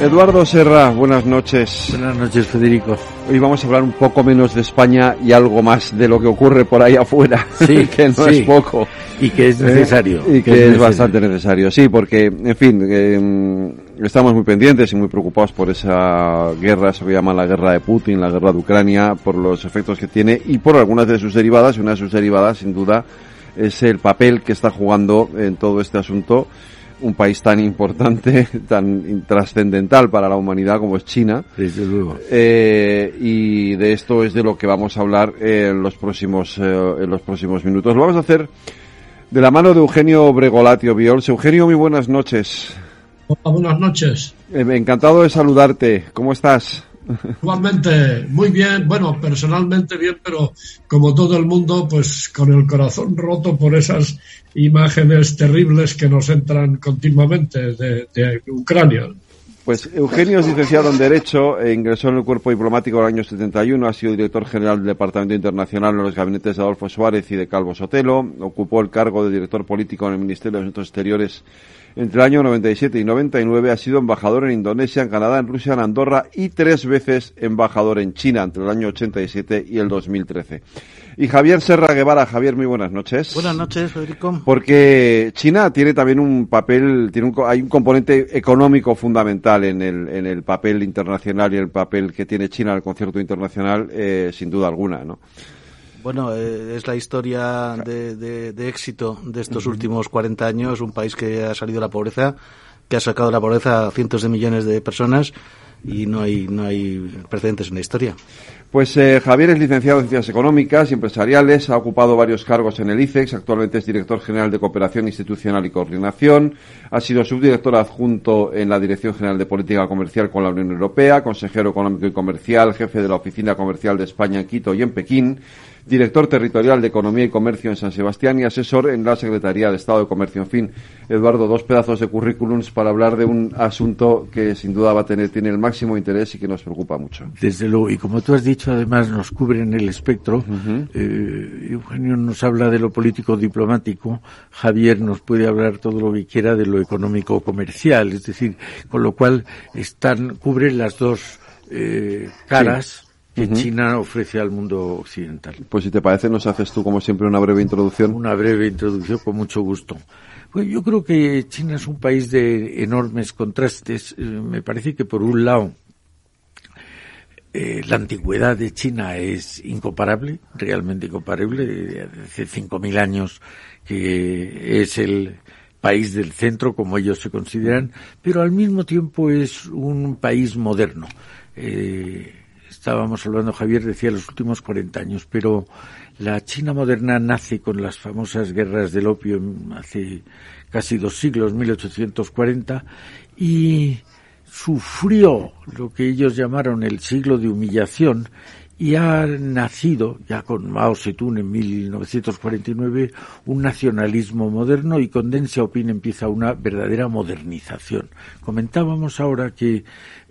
Eduardo Serra, buenas noches. Buenas noches, Federico. Hoy vamos a hablar un poco menos de España y algo más de lo que ocurre por ahí afuera, sí, que no es poco. Y que es necesario. y que, es, bastante necesario, sí, porque, en fin, eh, estamos muy pendientes y muy preocupados por esa guerra, eso que llaman la guerra de Putin, la guerra de Ucrania, por los efectos que tiene y por algunas de sus derivadas, y una de sus derivadas, sin duda, es el papel que está jugando en todo este asunto un país tan importante, tan trascendental para la humanidad como es China. Desde luego. Eh, y de esto es de lo que vamos a hablar en los próximos, eh, en los próximos minutos. Lo vamos a hacer de la mano de Eugenio Bregolatio Viols. Eugenio, muy buenas noches. Hola, buenas noches. Eh, encantado de saludarte. ¿Cómo estás? Igualmente, muy bien, bueno, personalmente bien, pero como todo el mundo, pues con el corazón roto por esas imágenes terribles que nos entran continuamente de, Ucrania. Pues Eugenio es licenciado en Derecho, e ingresó en el cuerpo diplomático en el año 71, ha sido director general del Departamento Internacional en los gabinetes de Adolfo Suárez y de Calvo Sotelo, ocupó el cargo de director político en el Ministerio de Asuntos Exteriores entre el año 97 y 99 ha sido embajador en Indonesia, en Canadá, en Rusia, en Andorra y tres veces embajador en China entre el año 87 y el 2013. Y Javier Serra Guevara. Javier, muy buenas noches. Buenas noches, Federico. Porque China tiene también un papel, tiene un, hay un componente económico fundamental en el, en el papel internacional y el papel que tiene China en el concierto internacional, eh, sin duda alguna, ¿no? Bueno, eh, es la historia de, éxito de estos últimos 40 años, un país que ha salido de la pobreza, que ha sacado de la pobreza a cientos de millones de personas y no hay, no hay precedentes en la historia. Pues eh, Javier es licenciado en Ciencias Económicas y Empresariales, ha ocupado varios cargos en el ICEX, actualmente es director general de Cooperación Institucional y Coordinación, ha sido subdirector adjunto en la Dirección General de Política Comercial con la Unión Europea, consejero económico y comercial, jefe de la Oficina Comercial de España en Quito y en Pekín, director territorial de Economía y Comercio en San Sebastián y asesor en la Secretaría de Estado de Comercio. En fin, Eduardo, dos pedazos de currículums para hablar de un asunto que sin duda va a tener, tiene el máximo interés y que nos preocupa mucho. Desde luego, y como tú has dicho, además nos cubren el espectro. Eh, Eugenio nos habla de lo político diplomático, Javier nos puede hablar todo lo que quiera de lo económico comercial, es decir, con lo cual están, cubren las dos eh, caras que China ofrece al mundo occidental. Pues si te parece, nos haces tú, como siempre, una breve introducción. Una breve introducción, con mucho gusto. Pues yo creo que China es un país de enormes contrastes. Eh, me parece que, por un lado, eh, la antigüedad de China es incomparable, realmente incomparable. Hace 5.000 años que es el país del centro, como ellos se consideran, pero al mismo tiempo es un país moderno. Eh, estábamos hablando, Javier decía los últimos 40 años, pero la China moderna nace con las famosas guerras del opio hace casi dos siglos, 1840, y sufrió lo que ellos llamaron el siglo de humillación y ha nacido, ya con Mao Zedong en 1949, un nacionalismo moderno y con Deng Xiaoping empieza una verdadera modernización. Comentábamos ahora que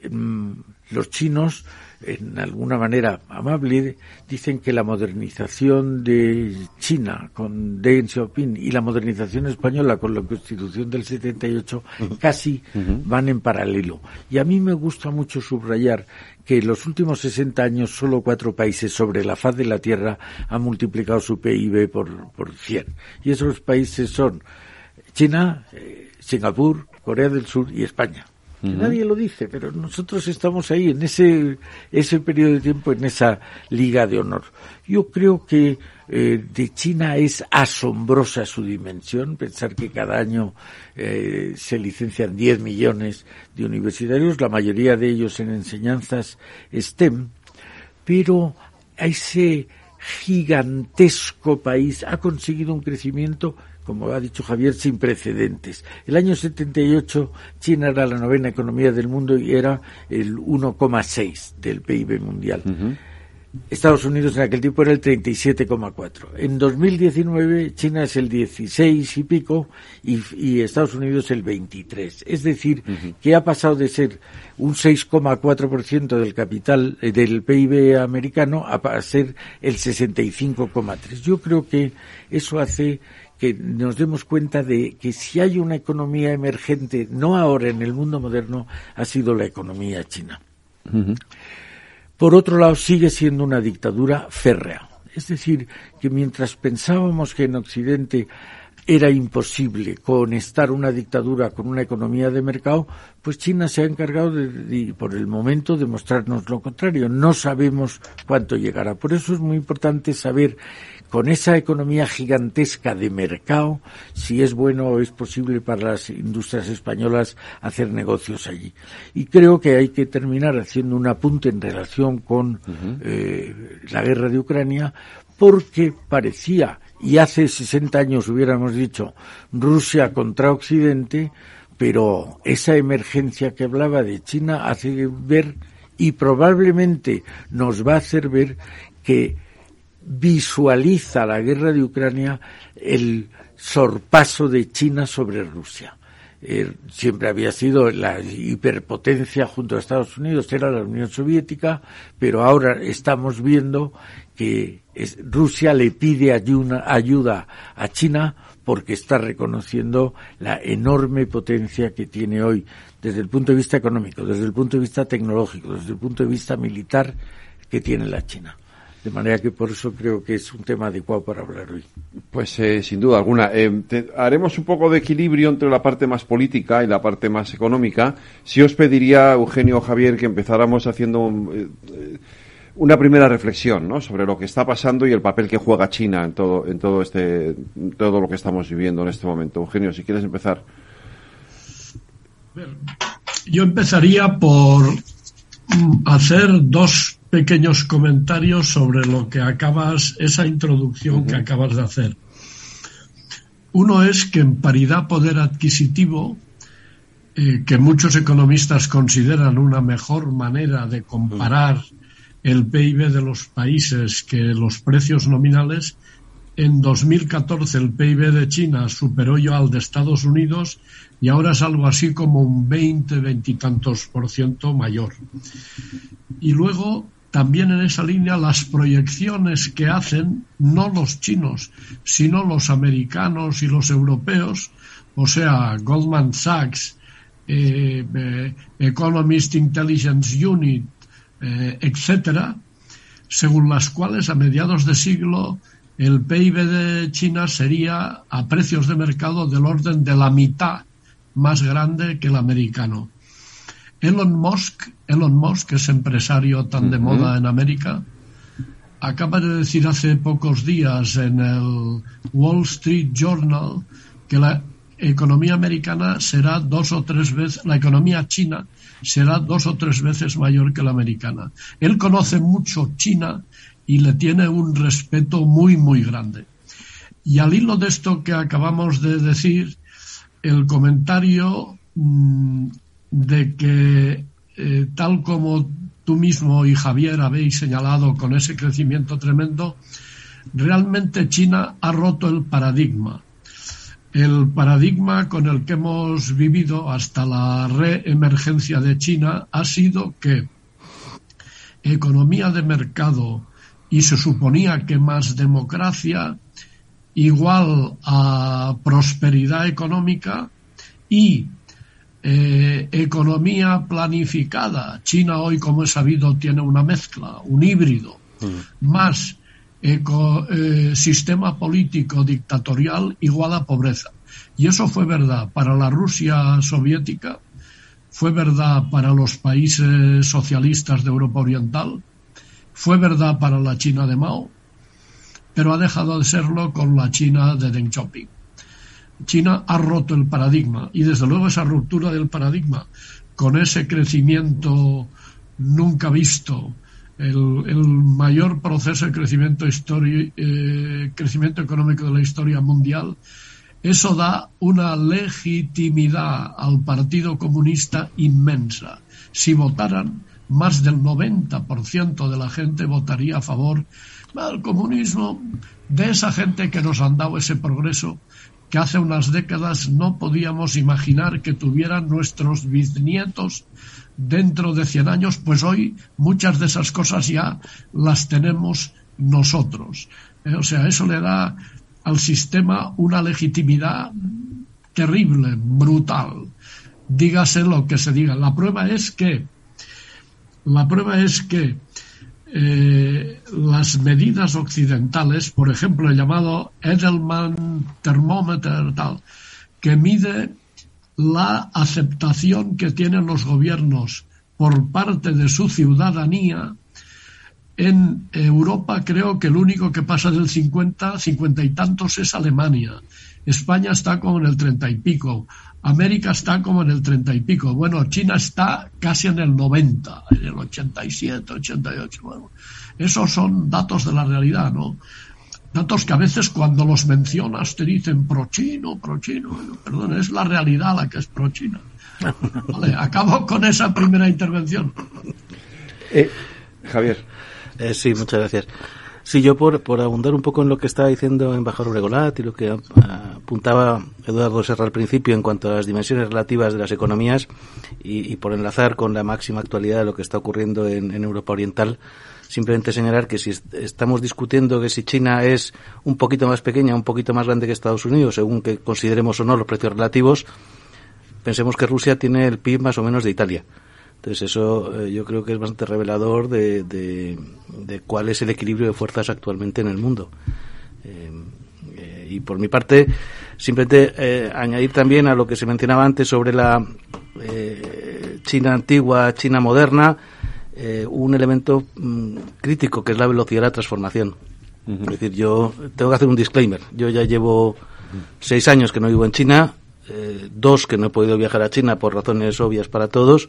mm, los chinos en alguna manera amable, dicen que la modernización de China con Deng Xiaoping y la modernización española con la Constitución del 78 casi van en paralelo. Y a mí me gusta mucho subrayar que en los últimos 60 años solo cuatro países sobre la faz de la Tierra han multiplicado su PIB por, por 100. Y esos países son China, eh, Singapur, Corea del Sur y España. Nadie lo dice, pero nosotros estamos ahí en ese, ese periodo de tiempo, en esa liga de honor. Yo creo que eh, de China es asombrosa su dimensión, pensar que cada año eh, se licencian 10 millones de universitarios, la mayoría de ellos en enseñanzas STEM, pero ese gigantesco país ha conseguido un crecimiento como ha dicho Javier, sin precedentes. El año 78 China era la novena economía del mundo y era el 1,6 del PIB mundial. Estados Unidos en aquel tiempo era el 37,4. En 2019 China es el 16 y pico y, Estados Unidos el 23. Es decir, que ha pasado de ser un 6,4% del capital eh, del PIB americano a ser el 65,3. Yo creo que eso hace que nos demos cuenta de que si hay una economía emergente, no ahora en el mundo moderno, ha sido la economía china. Por otro lado, sigue siendo una dictadura férrea. Es decir, que mientras pensábamos que en Occidente era imposible conectar una dictadura con una economía de mercado, pues China se ha encargado de, por el momento de mostrarnos lo contrario. No sabemos cuánto llegará. Por eso es muy importante saber con esa economía gigantesca de mercado, si es bueno o es posible para las industrias españolas hacer negocios allí. Y creo que hay que terminar haciendo un apunte en relación con eh, la guerra de Ucrania, porque parecía y hace 60 años hubiéramos dicho Rusia contra Occidente, pero esa emergencia que hablaba de China hace ver y probablemente nos va a hacer ver que visualiza la guerra de Ucrania el sorpaso de China sobre Rusia. Eh, siempre había sido la hiperpotencia junto a Estados Unidos, era la Unión Soviética, pero ahora estamos viendo que Rusia le pide ayuda, ayuda a China porque está reconociendo la enorme potencia que tiene hoy desde el punto de vista económico, desde el punto de vista tecnológico, desde el punto de vista militar que tiene la China. De manera que por eso creo que es un tema adecuado para hablar hoy. Pues eh, sin duda alguna. Eh, haremos un poco de equilibrio entre la parte más política y la parte más económica. Si os pediría, Eugenio Javier, que empezáramos haciendo eh, una primera reflexión ¿no? sobre lo que está pasando y el papel que juega China en todo, en todo, este, todo lo que estamos viviendo en este momento. Eugenio, si quieres empezar. Yo empezaría por mm, hacer dos pequeños comentarios sobre lo que acabas, esa introducción que acabas de hacer. Uno es que en paridad poder adquisitivo, eh, que muchos economistas consideran una mejor manera de comparar el PIB de los países que los precios nominales, en 2014 el PIB de China superó ya al de Estados Unidos y ahora es algo así como un 20, veintitantos por ciento mayor. Y luego también en esa línea las proyecciones que hacen no los chinos, sino los americanos y los europeos, o sea, Goldman Sachs, eh, eh, Economist Intelligence Unit, eh, etcétera, según las cuales a mediados de siglo el PIB de China sería a precios de mercado del orden de la mitad más grande que el americano. Elon Musk, Elon Musk, que es empresario tan de moda en América, acaba de decir hace pocos días en el Wall Street Journal que la economía americana será dos o tres veces, la economía china será dos o tres veces mayor que la americana. Él conoce mucho China y le tiene un respeto muy, muy grande. Y al hilo de esto que acabamos de decir, el comentario mm, de que eh, tal como tú mismo y Javier habéis señalado con ese crecimiento tremendo, realmente China ha roto el paradigma. El paradigma con el que hemos vivido hasta la reemergencia de China ha sido que economía de mercado y se suponía que más democracia igual a prosperidad económica y eh, economía planificada. China hoy, como he sabido, tiene una mezcla, un híbrido, mm. más eh, sistema político dictatorial igual a pobreza. Y eso fue verdad para la Rusia soviética, fue verdad para los países socialistas de Europa Oriental, fue verdad para la China de Mao, pero ha dejado de serlo con la China de Deng Xiaoping. China ha roto el paradigma y desde luego esa ruptura del paradigma con ese crecimiento nunca visto, el, mayor proceso de crecimiento, eh, crecimiento económico de la historia mundial, eso da una legitimidad al Partido Comunista inmensa. Si votaran, más del 90% de la gente votaría a favor del comunismo, de esa gente que nos han dado ese progreso que hace unas décadas no podíamos imaginar que tuvieran nuestros bisnietos dentro de 100 años, pues hoy muchas de esas cosas ya las tenemos nosotros. Eh, o sea, eso le da al sistema una legitimidad terrible, brutal. Dígase lo que se diga. La prueba es que, la prueba es que eh, las medidas occidentales, por ejemplo, el llamado Edelman Thermometer, tal, que mide la aceptación que tienen los gobiernos por parte de su ciudadanía, en Europa creo que el único que pasa del 50, 50 y tantos es Alemania. España está como en el 30 y pico. América está como en el 30 y pico. Bueno, China está casi en el 90, en el 87, 88. Bueno, esos son datos de la realidad, ¿no? Datos que a veces cuando los mencionas te dicen pro-chino, pro-chino. perdón, es la realidad la que es pro-china. Vale, acabo con esa primera intervención. Eh, Javier. Eh, sí, muchas gracias. Sí, yo por, por abundar un poco en lo que estaba diciendo embajador Regolat y lo que apuntaba Eduardo Serra al principio en cuanto a las dimensiones relativas de las economías y, por enlazar con la máxima actualidad de lo que está ocurriendo en, Europa Oriental, simplemente señalar que si estamos discutiendo que si China es un poquito más pequeña, un poquito más grande que Estados Unidos, según que consideremos o no los precios relativos, pensemos que Rusia tiene el PIB más o menos de Italia. Entonces eso eh, yo creo que es bastante revelador de, de, cuál es el equilibrio de fuerzas actualmente en el mundo. Eh, eh, y por mi parte, simplemente añadir también a lo que se mencionaba antes sobre la China antigua, China moderna, un elemento mm, crítico que es la velocidad de la transformación. Es decir, yo tengo que hacer un disclaimer. Yo ya llevo seis años que no vivo en China, dos que no he podido viajar a China por razones obvias para todos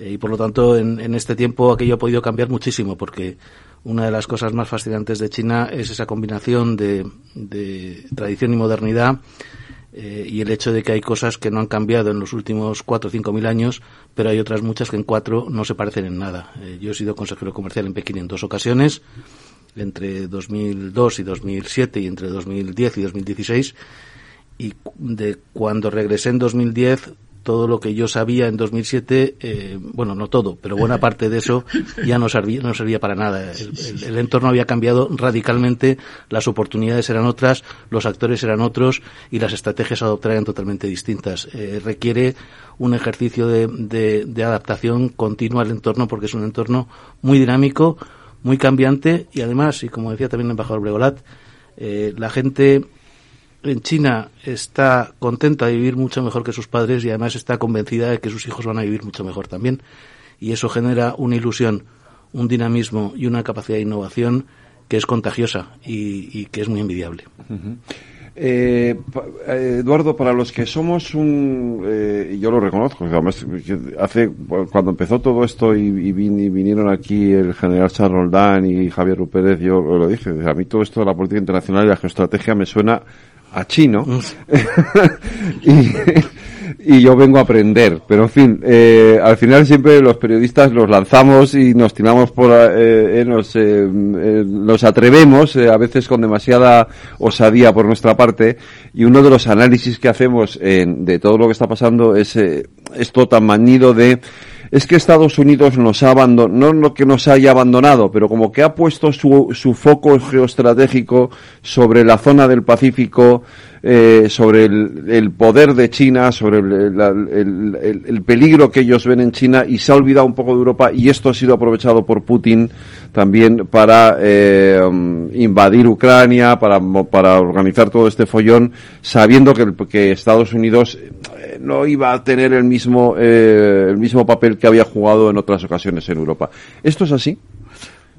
y por lo tanto en, este tiempo aquello ha podido cambiar muchísimo porque una de las cosas más fascinantes de China es esa combinación de, tradición y modernidad eh, y el hecho de que hay cosas que no han cambiado en los últimos cuatro o cinco mil años, pero hay otras muchas que en cuatro no se parecen en nada. Eh, yo he sido consejero comercial en Pekín en dos ocasiones, entre 2002 y 2007 y entre 2010 y 2016, y de cuando regresé en 2010 todo lo que yo sabía en 2007, eh, bueno, no todo, pero buena parte de eso ya no servía, no servía para nada. El, entorno había cambiado radicalmente, las oportunidades eran otras, los actores eran otros y las estrategias a adoptar eran totalmente distintas. Eh, requiere un ejercicio de, de, adaptación continua al entorno porque es un entorno muy dinámico, muy cambiante y además, y como decía también el embajador Bregolat, eh, la gente en China está contenta de vivir mucho mejor que sus padres y además está convencida de que sus hijos van a vivir mucho mejor también. Y eso genera una ilusión, un dinamismo y una capacidad de innovación que es contagiosa y, que es muy envidiable. Eh, Eduardo, para los que somos un, eh, yo lo reconozco, hace cuando empezó todo esto y, vinieron aquí el general Charles Roldán y Javier Rupérez, yo lo dije, a mí todo esto de la política internacional y la geoestrategia me suena a chino. Y, yo vengo a aprender. Pero en fin, eh, al final siempre los periodistas los lanzamos y nos tiramos por, eh, eh, nos, nos atrevemos, a veces con demasiada osadía por nuestra parte, y uno de los análisis que hacemos de todo lo que está pasando es esto tan manido de es que Estados Unidos nos ha abandonado, no lo que nos haya abandonado, pero como que ha puesto su, su foco geoestratégico sobre la zona del Pacífico, eh, sobre el, poder de China, sobre el, peligro que ellos ven en China y se ha olvidado un poco de Europa y esto ha sido aprovechado por Putin también para eh, invadir Ucrania, para, para organizar todo este follón, sabiendo que, que Estados Unidos no iba a tener el mismo, el mismo papel que había jugado en otras ocasiones en Europa. ¿Esto es así?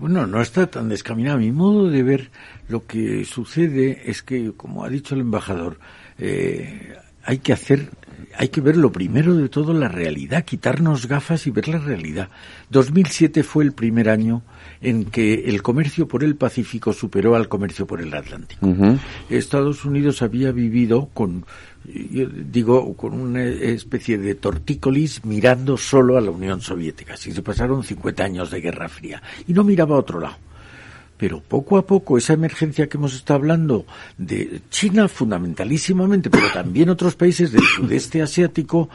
Bueno, no está tan descaminado. Mi modo de ver lo que sucede es que, como ha dicho el embajador, eh, hay que hacer, hay que ver lo primero de todo la realidad, quitarnos gafas y ver la realidad. 2007 fue el primer año en que el comercio por el Pacífico superó al comercio por el Atlántico. Estados Unidos había vivido con, digo, con una especie de tortícolis mirando solo a la Unión Soviética. Si se pasaron 50 años de Guerra Fría y no miraba a otro lado. Pero poco a poco esa emergencia que hemos estado hablando de China fundamentalísimamente, pero también otros países del sudeste asiático,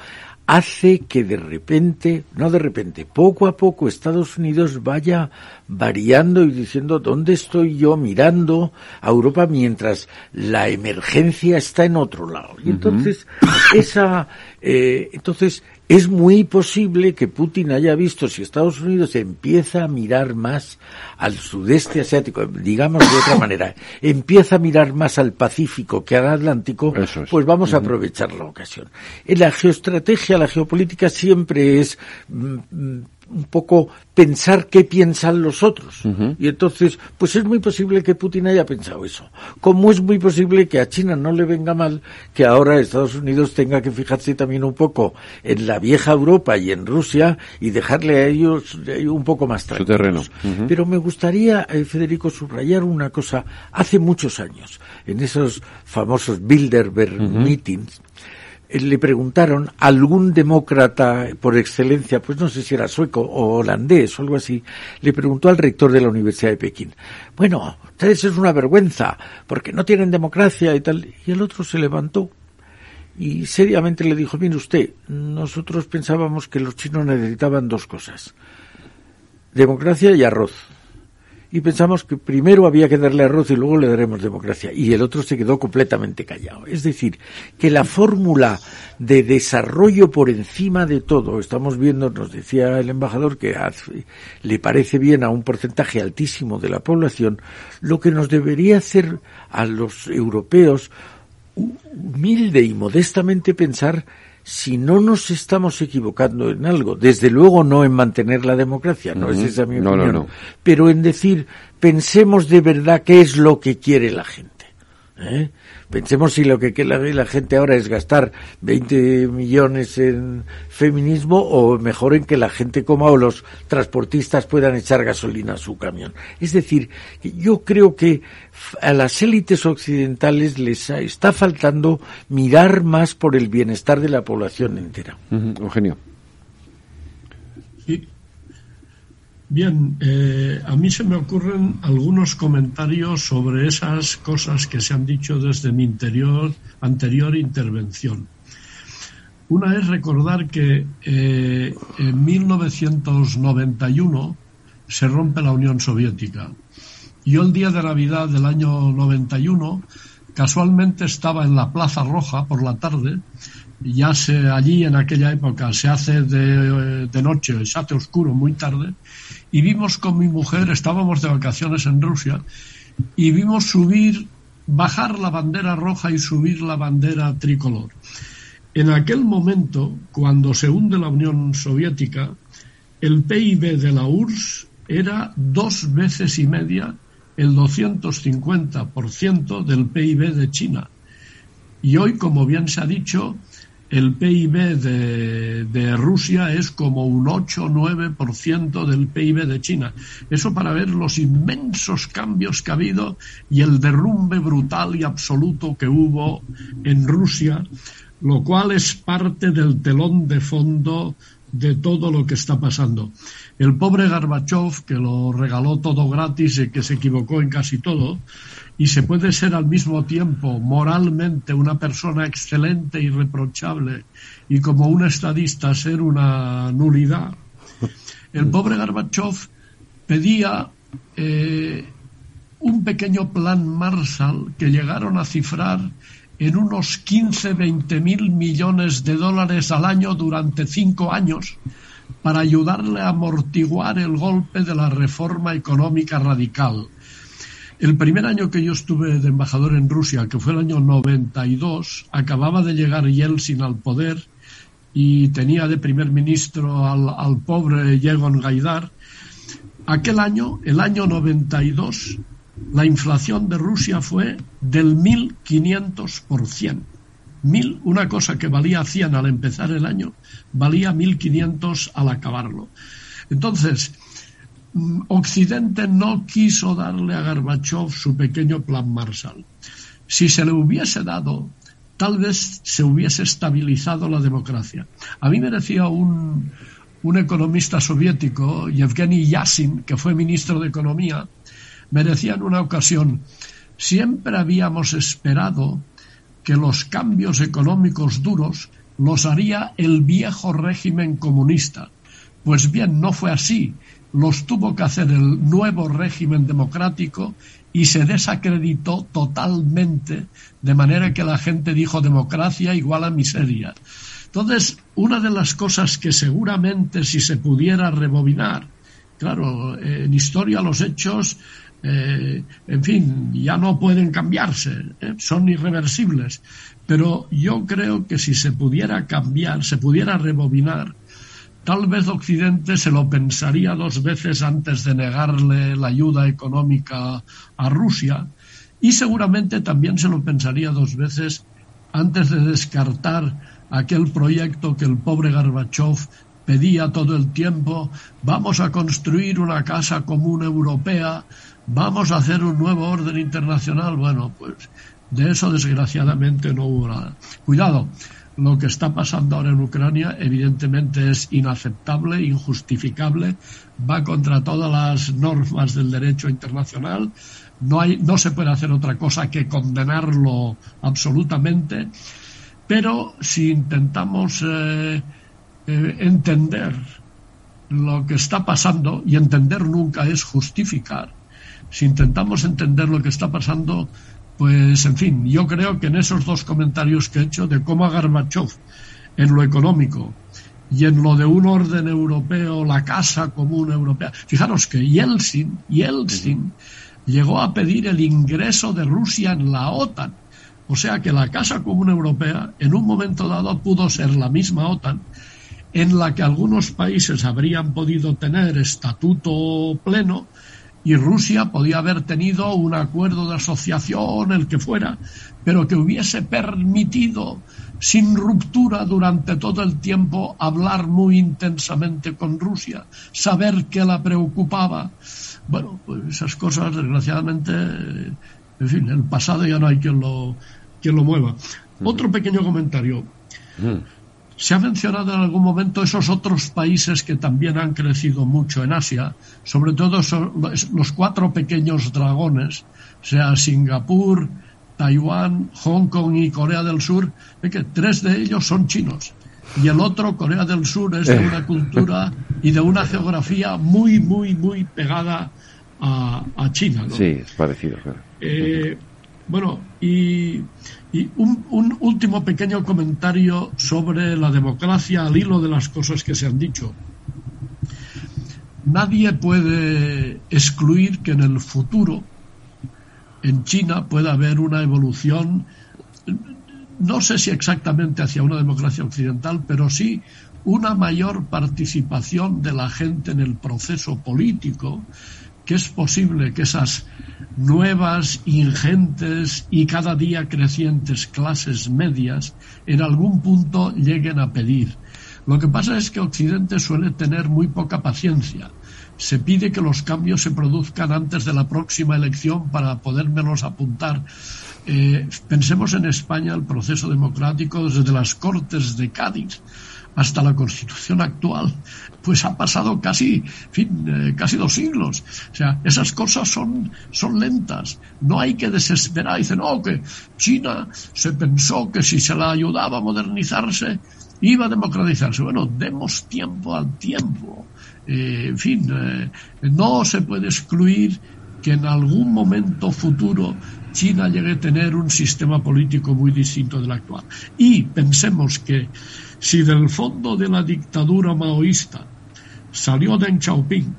hace que de repente, no de repente, poco a poco Estados Unidos vaya variando y diciendo dónde estoy yo mirando a Europa mientras la emergencia está en otro lado. Y entonces, esa, eh, entonces, es muy posible que Putin haya visto si Estados Unidos empieza a mirar más al sudeste asiático, digamos de otra manera, empieza a mirar más al Pacífico que al Atlántico, pues vamos a aprovechar la ocasión. En la geoestrategia, la geopolítica siempre es mm, mm, un poco pensar qué piensan los otros. Y entonces, pues es muy posible que Putin haya pensado eso. Como es muy posible que a China no le venga mal que ahora Estados Unidos tenga que fijarse también un poco en la vieja Europa y en Rusia y dejarle a ellos un poco más tranquilos. terreno. Pero me gustaría, eh, Federico, subrayar una cosa. Hace muchos años, en esos famosos Bilderberg meetings, eh, le preguntaron a algún demócrata por excelencia, pues no sé si era sueco o holandés o algo así, le preguntó al rector de la Universidad de Pekín, bueno, ustedes es una vergüenza porque no tienen democracia y tal. Y el otro se levantó y seriamente le dijo, mire usted, nosotros pensábamos que los chinos necesitaban dos cosas, democracia y arroz y pensamos que primero había que darle arroz y luego le daremos democracia. Y el otro se quedó completamente callado. Es decir, que la fórmula de desarrollo por encima de todo, estamos viendo, nos decía el embajador, que le parece bien a un porcentaje altísimo de la población, lo que nos debería hacer a los europeos humilde y modestamente pensar si no nos estamos equivocando en algo, desde luego no en mantener la democracia, no es esa mi opinión, pero en decir, pensemos de verdad qué es lo que quiere la gente. ¿Eh? Pensemos si lo que quiere la, gente ahora es gastar 20 millones en feminismo o mejor en que la gente coma o los transportistas puedan echar gasolina a su camión. Es decir, yo creo que a las élites occidentales les está faltando mirar más por el bienestar de la población entera. Eugenio. Bien, eh, a mí se me ocurren algunos comentarios sobre esas cosas que se han dicho desde mi interior, anterior intervención. Una es recordar que eh, en 1991 se rompe la Unión Soviética. Yo el día de Navidad del año 91 casualmente estaba en la Plaza Roja por la tarde ya se allí en aquella época se hace de, de, noche, se hace oscuro muy tarde, y vimos con mi mujer, estábamos de vacaciones en Rusia, y vimos subir, bajar la bandera roja y subir la bandera tricolor. En aquel momento, cuando se hunde la Unión Soviética, el PIB de la URSS era dos veces y media el 250% del PIB de China. Y hoy, como bien se ha dicho, el PIB de, Rusia es como un 8 o 9% del PIB de China. Eso para ver los inmensos cambios que ha habido y el derrumbe brutal y absoluto que hubo en Rusia, lo cual es parte del telón de fondo de todo lo que está pasando. El pobre Gorbachev, que lo regaló todo gratis y que se equivocó en casi todo, y se puede ser al mismo tiempo moralmente una persona excelente, irreprochable y como un estadista ser una nulidad. El pobre Gorbachev pedía eh, un pequeño plan Marshall que llegaron a cifrar en unos 15, 20 mil millones de dólares al año durante cinco años para ayudarle a amortiguar el golpe de la reforma económica radical el primer año que yo estuve de embajador en Rusia, que fue el año 92, acababa de llegar Yeltsin al poder y tenía de primer ministro al, pobre Yegon Gaidar, aquel año, el año 92, la inflación de Rusia fue del 1500%. Mil, una cosa que valía 100 al empezar el año, valía 1500 al acabarlo. Entonces, mm, Occidente no quiso darle a Gorbachev su pequeño plan Marshall. Si se le hubiese dado, tal vez se hubiese estabilizado la democracia. A mí me decía un, un economista soviético, Yevgeny Yasin, que fue ministro de Economía, me decía en una ocasión, siempre habíamos esperado que los cambios económicos duros los haría el viejo régimen comunista. Pues bien, no fue así. Los tuvo que hacer el nuevo régimen democrático y se desacreditó totalmente, de manera que la gente dijo democracia igual a miseria. Entonces, una de las cosas que seguramente si se pudiera rebobinar, claro, en historia los hechos eh, en fin, ya no pueden cambiarse, eh, son irreversibles. Pero yo creo que si se pudiera cambiar, se pudiera rebobinar, tal vez Occidente se lo pensaría dos veces antes de negarle la ayuda económica a Rusia y seguramente también se lo pensaría dos veces antes de descartar aquel proyecto que el pobre Gorbachev pedía todo el tiempo, vamos a construir una casa común europea vamos a hacer un nuevo orden internacional. Bueno, pues de eso desgraciadamente no hubo nada. Cuidado, lo que está pasando ahora en Ucrania evidentemente es inaceptable, injustificable, va contra todas las normas del derecho internacional. No, hay, no se puede hacer otra cosa que condenarlo absolutamente, pero si intentamos eh, eh, entender lo que está pasando, y entender nunca es justificar, si intentamos entender lo que está pasando, pues en fin, yo creo que en esos dos comentarios que he hecho de cómo a Gorbachev en lo económico y en lo de un orden europeo, la casa común europea, fijaros que Yeltsin, Yeltsin llegó a pedir el ingreso de Rusia en la OTAN. O sea que la Casa Común Europea en un momento dado pudo ser la misma OTAN en la que algunos países habrían podido tener estatuto pleno y Rusia podía haber tenido un acuerdo de asociación, el que fuera, pero que hubiese permitido sin ruptura durante todo el tiempo hablar muy intensamente con Rusia, saber qué la preocupaba. Bueno, pues esas cosas, desgraciadamente, en fin, el pasado ya no hay quien lo, quien lo mueva. Otro pequeño comentario. Se ha mencionado en algún momento esos otros países que también han crecido mucho en Asia, sobre todo los cuatro pequeños dragones, sea Singapur, Taiwán, Hong Kong y Corea del Sur, que tres de ellos son chinos. Y el otro, Corea del Sur, es de una cultura y de una geografía muy, muy, muy pegada a, China. Sí, es parecido, claro. Eh, bueno, y, un, último pequeño comentario sobre la democracia al hilo de las cosas que se han dicho. Nadie puede excluir que en el futuro en China pueda haber una evolución, no sé si exactamente hacia una democracia occidental, pero sí una mayor participación de la gente en el proceso político, que es posible que esas nuevas, ingentes y cada día crecientes clases medias en algún punto lleguen a pedir. Lo que pasa es que Occidente suele tener muy poca paciencia. Se pide que los cambios se produzcan antes de la próxima elección para podérmelos apuntar. Eh, pensemos en España el proceso democrático desde las Cortes de Cádiz hasta la Constitución actual, pues ha pasado casi, eh, casi dos siglos. O sea, esas cosas son, son lentas. No hay que desesperar. Dicen, no, que China se pensó que si se la ayudaba a modernizarse, iba a democratizarse. Bueno, demos tiempo al tiempo. Eh, en fin, eh, no se puede excluir que en algún momento futuro China llegue a tener un sistema político muy distinto del actual. Y pensemos que si del fondo de la dictadura maoísta salió Deng Xiaoping,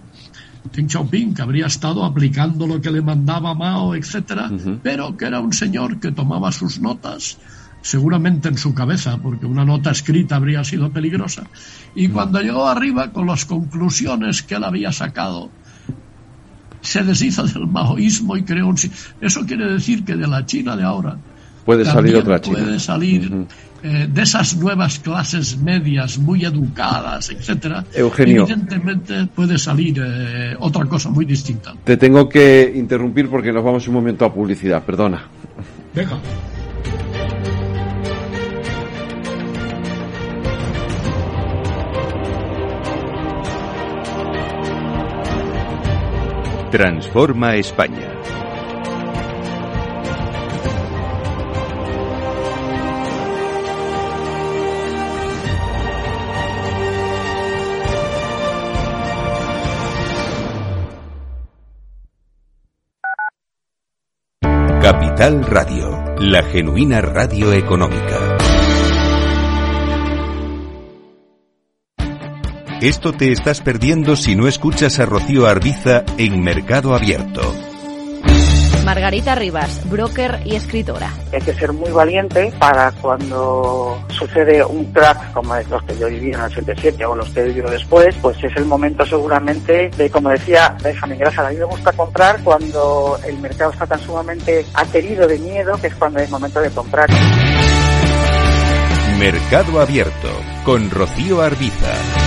Deng Xiaoping que habría estado aplicando lo que le mandaba Mao, etcétera, pero que era un señor que tomaba sus notas, seguramente en su cabeza, porque una nota escrita habría sido peligrosa. Y cuando llegó arriba con las conclusiones que él había sacado, se deshizo del maoísmo y creó un... Eso quiere decir que de la China de ahora puede salir otra China. Puede salir eh, de esas nuevas clases medias muy educadas, etcétera. Eugenio, evidentemente puede salir eh, otra cosa muy distinta. Te tengo que interrumpir porque nos vamos un momento a publicidad. Perdona. Venga. Transforma España. Capital Radio, la genuina radio económica. Esto te estás perdiendo si no escuchas a Rocío Arbiza en Mercado Abierto. Margarita Rivas, broker y escritora. Hay que ser muy valiente para cuando sucede un crack como los que yo viví en el 87 o los que he vivido después, pues es el momento seguramente de, como decía Benjamin Graham, a mí me gusta comprar cuando el mercado está tan sumamente aterido de miedo que es cuando es momento de comprar. Mercado Abierto con Rocío Arbiza.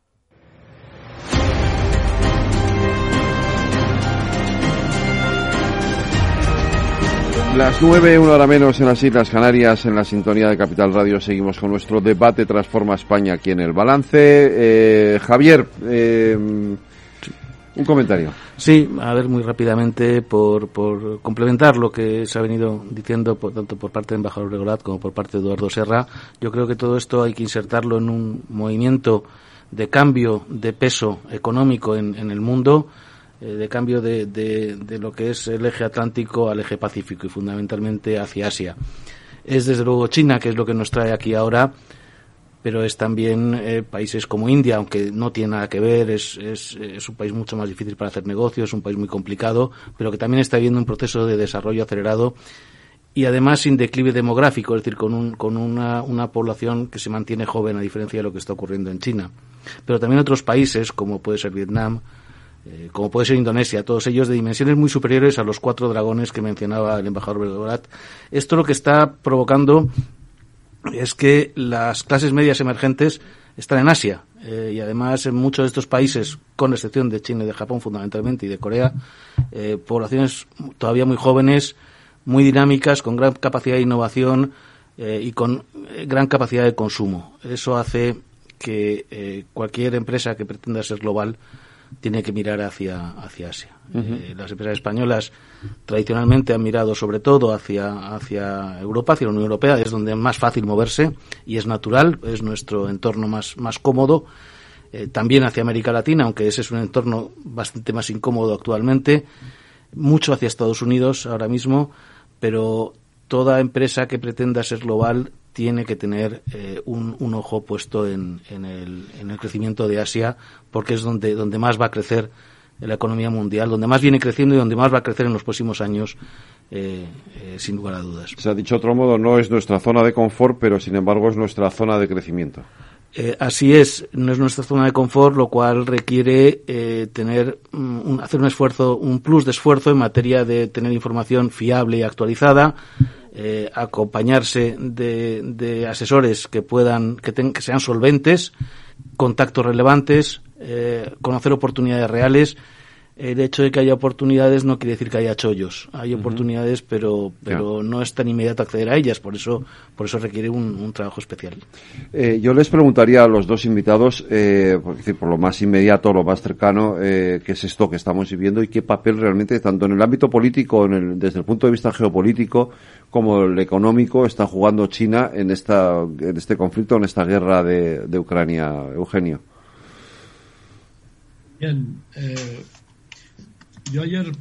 Las nueve, una hora menos en las Islas Canarias, en la sintonía de Capital Radio, seguimos con nuestro debate Transforma España aquí en el balance. Eh, Javier, eh, un comentario. Sí, a ver, muy rápidamente, por, por complementar lo que se ha venido diciendo tanto por parte de embajador Regolat como por parte de Eduardo Serra, yo creo que todo esto hay que insertarlo en un movimiento de cambio de peso económico en, en el mundo eh, de cambio de, de, lo que es el eje atlántico al eje pacífico y fundamentalmente hacia Asia. Es desde luego China, que es lo que nos trae aquí ahora, pero es también eh, países como India, aunque no tiene nada que ver, es, es, es, un país mucho más difícil para hacer negocios, es un país muy complicado, pero que también está viendo un proceso de desarrollo acelerado y además sin declive demográfico, es decir, con, un, con una, una población que se mantiene joven a diferencia de lo que está ocurriendo en China. Pero también otros países, como puede ser Vietnam, eh, como puede ser Indonesia, todos ellos de dimensiones muy superiores a los cuatro dragones que mencionaba el embajador Belgrad. Esto lo que está provocando es que las clases medias emergentes están en Asia eh, y además en muchos de estos países, con excepción de China y de Japón fundamentalmente y de Corea, eh, poblaciones todavía muy jóvenes, muy dinámicas, con gran capacidad de innovación y con gran capacidad de consumo. Eso hace que cualquier empresa que pretenda ser global tiene que mirar hacia, hacia Asia. Eh, las empresas españolas tradicionalmente han mirado sobre todo hacia, hacia Europa, hacia la Unión Europea, es donde es más fácil moverse y es natural, es nuestro entorno más, más cómodo. Eh, también hacia América Latina, aunque ese es un entorno bastante más incómodo actualmente. Mucho hacia Estados Unidos ahora mismo, pero toda empresa que pretenda ser global tiene que tener eh, un, un, ojo puesto en, en, el, en, el, crecimiento de Asia, porque es donde, donde más va a crecer la economía mundial, donde más viene creciendo y donde más va a crecer en los próximos años, eh, eh, sin lugar a dudas. Se ha dicho otro modo, no es nuestra zona de confort, pero sin embargo es nuestra zona de crecimiento. Eh, así es, no es nuestra zona de confort, lo cual requiere eh, tener mm, un, hacer un esfuerzo, un plus de esfuerzo en materia de tener información fiable y actualizada, eh, acompañarse de, de, asesores que puedan, que, ten, que, sean solventes, contactos relevantes, eh, conocer oportunidades reales. El hecho de que haya oportunidades no quiere decir que haya chollos. Hay oportunidades, pero pero no es tan inmediato acceder a ellas. Por eso por eso requiere un, trabajo especial. Eh, yo les preguntaría a los dos invitados, eh, por, decir, por lo más inmediato, lo más cercano, eh, qué es esto que estamos viviendo y qué papel realmente, tanto en el ámbito político, en el, desde el punto de vista geopolítico, como el económico, está jugando China en esta en este conflicto, en esta guerra de, de Ucrania, Eugenio. Bien, eh, yo ayer,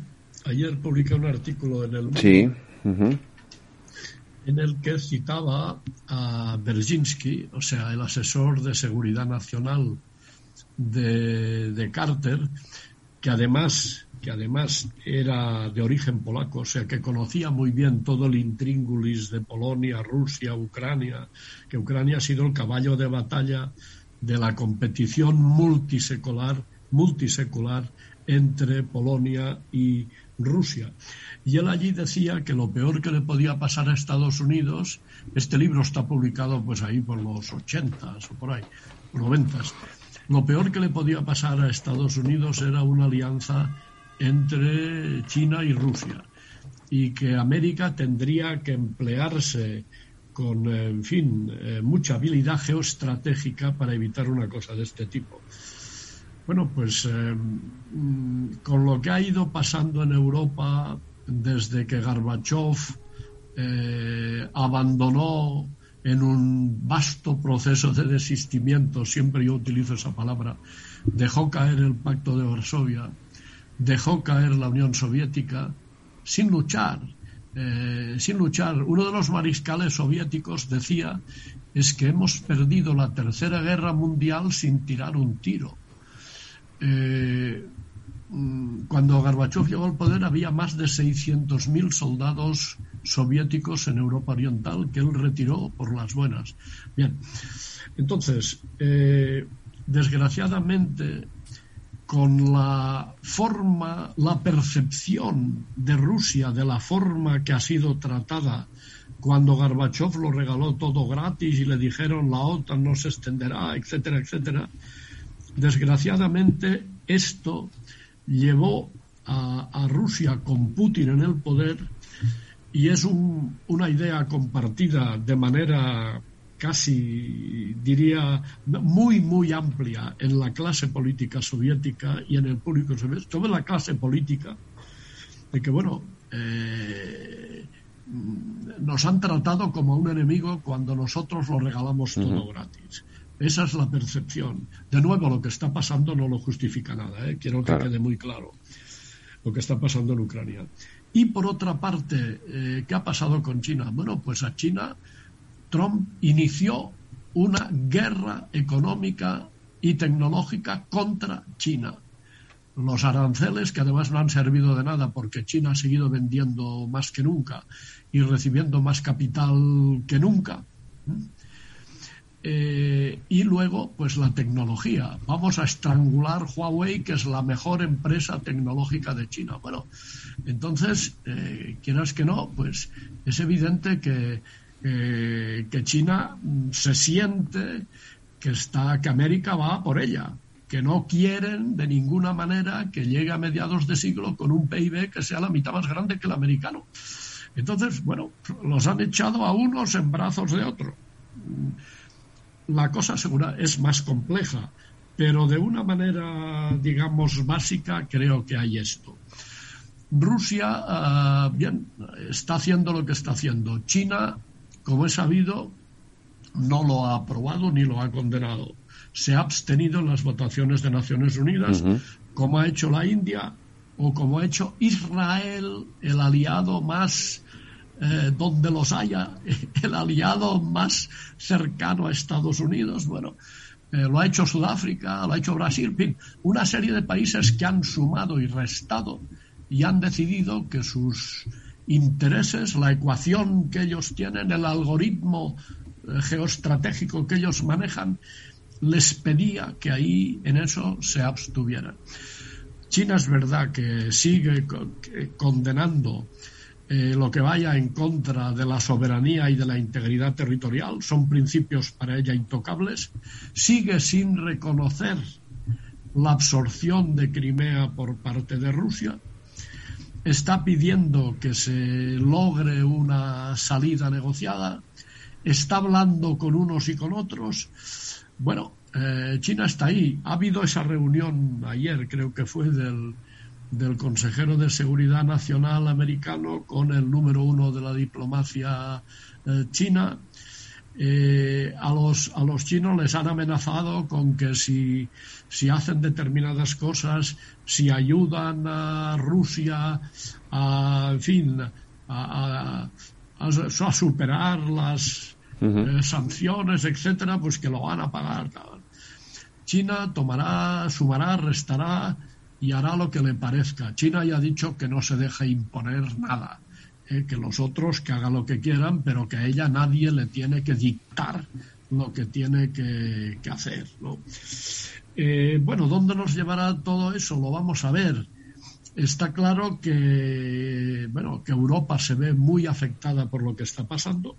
ayer publiqué un artículo en el sí. en el que citaba a Berzinski, o sea, el asesor de seguridad nacional de, de Carter, que además que además era de origen polaco, o sea, que conocía muy bien todo el intríngulis de Polonia, Rusia, Ucrania, que Ucrania ha sido el caballo de batalla de la competición multisecular, multisecular entre Polonia y Rusia. Y él allí decía que lo peor que le podía pasar a Estados Unidos, este libro está publicado pues ahí por los ochentas o por ahí, noventas, lo peor que le podía pasar a Estados Unidos era una alianza entre China y Rusia y que América tendría que emplearse con, en fin, eh, mucha habilidad geoestratégica para evitar una cosa de este tipo. Bueno, pues eh, mm, con lo que ha ido pasando en Europa desde que Gorbachev eh, abandonó en un vasto proceso de desistimiento, siempre yo utilizo esa palabra, dejó caer el pacto de Varsovia, dejó caer la Unión Soviética sin luchar, eh, sin luchar. Uno de los mariscales soviéticos decía es que hemos perdido la tercera guerra mundial sin tirar un tiro. Eh, mm, cuando Gorbachev llegó al poder había más de 600.000 soldados soviéticos en Europa Oriental que él retiró por las buenas. Bien, entonces, eh, desgraciadamente, con la forma, la percepción de Rusia de la forma que ha sido tratada cuando Gorbachev lo regaló todo gratis y le dijeron la OTAN no se extenderá, etcétera, etcétera, Desgraciadamente, esto llevó a, Rusia con Putin en el poder y es una idea compartida de manera casi, diría, muy, muy amplia en la clase política soviética y en el público soviético, toda la clase política, de que, bueno, eh, nos han tratado como un enemigo cuando nosotros lo regalamos todo gratis. Esa es la percepción. De nuevo, lo que está pasando no lo justifica nada, ¿eh? quiero que quede muy claro lo que está pasando en Ucrania. Y por otra parte, eh, ¿qué ha pasado con China? Bueno, pues a China Trump inició una guerra económica y tecnológica contra China. Los aranceles, que además no han servido de nada porque China ha seguido vendiendo más que nunca y recibiendo más capital que nunca. Eh, y luego, pues la tecnología. Vamos a estrangular Huawei, que es la mejor empresa tecnológica de China. Bueno, entonces, eh, quieras que no, pues es evidente que, eh, que China se siente que está, que América va por ella, que no quieren de ninguna manera que llegue a mediados de siglo con un PIB que sea la mitad más grande que el americano. Entonces, bueno, los han echado a unos en brazos de otros la cosa segura es más compleja, pero de una manera, digamos, básica creo que hay esto. Rusia, ah, bien, está haciendo lo que está haciendo. China, como he sabido, no lo ha aprobado ni lo ha condenado. Se ha abstenido en las votaciones de Naciones Unidas, como ha hecho la India o como ha hecho Israel, el aliado más eh, donde los haya, el aliado más cercano a Estados Unidos, bueno, eh, lo ha hecho Sudáfrica, lo ha hecho Brasil, una serie de países que han sumado y restado y han decidido que sus intereses, la ecuación que ellos tienen, el algoritmo eh, geoestratégico que ellos manejan, les pedía que ahí en eso se abstuvieran. China es verdad que sigue condenando eh, lo que vaya en contra de la soberanía y de la integridad territorial, son principios para ella intocables, sigue sin reconocer la absorción de Crimea por parte de Rusia, está pidiendo que se logre una salida negociada, está hablando con unos y con otros. Bueno, eh, China está ahí. Ha habido esa reunión ayer, creo que fue del, del consejero de Seguridad Nacional americano con el número uno de la diplomacia eh, china. Eh, a, los, a los chinos les han amenazado con que si, si hacen determinadas cosas, si ayudan a Rusia a, en fin, a, a, superar las eh, sanciones, etcétera, pues que lo van a pagar. China tomará, sumará, restará y hará lo que le parezca. China ya ha dicho que no se deja imponer nada, eh, que los otros que hagan lo que quieran, pero que a ella nadie le tiene que dictar lo que tiene que, hacer. Eh, bueno, ¿dónde nos llevará todo eso? Lo vamos a ver. Está claro que, bueno, que Europa se ve muy afectada por lo que está pasando,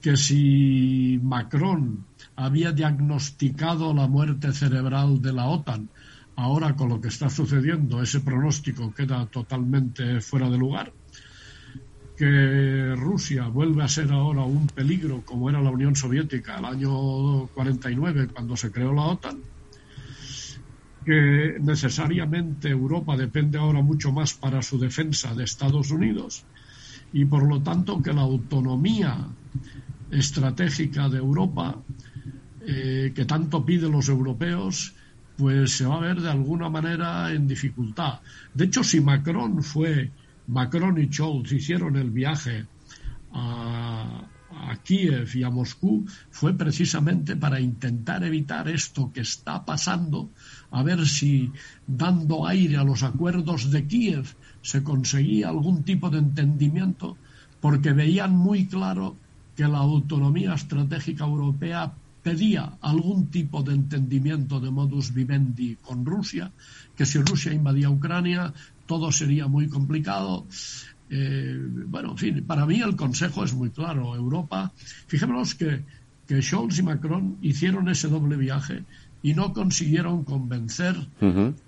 que si Macron había diagnosticado la muerte cerebral de la OTAN Ahora, con lo que está sucediendo, ese pronóstico queda totalmente fuera de lugar. Que Rusia vuelve a ser ahora un peligro como era la Unión Soviética el año 49 cuando se creó la OTAN. Que necesariamente Europa depende ahora mucho más para su defensa de Estados Unidos y por lo tanto que la autonomía estratégica de Europa eh, que tanto piden los europeos pues se va a ver de alguna manera en dificultad. De hecho, si Macron fue, Macron y Scholz hicieron el viaje a, a Kiev y a Moscú, fue precisamente para intentar evitar esto que está pasando, a ver si dando aire a los acuerdos de Kiev se conseguía algún tipo de entendimiento, porque veían muy claro que la autonomía estratégica europea pedía algún tipo de entendimiento de modus vivendi con Rusia, que si Rusia invadía Ucrania todo sería muy complicado. Eh, bueno, en fin, para mí el consejo es muy claro. Europa, fijémonos que, que Scholz y Macron hicieron ese doble viaje y no consiguieron convencer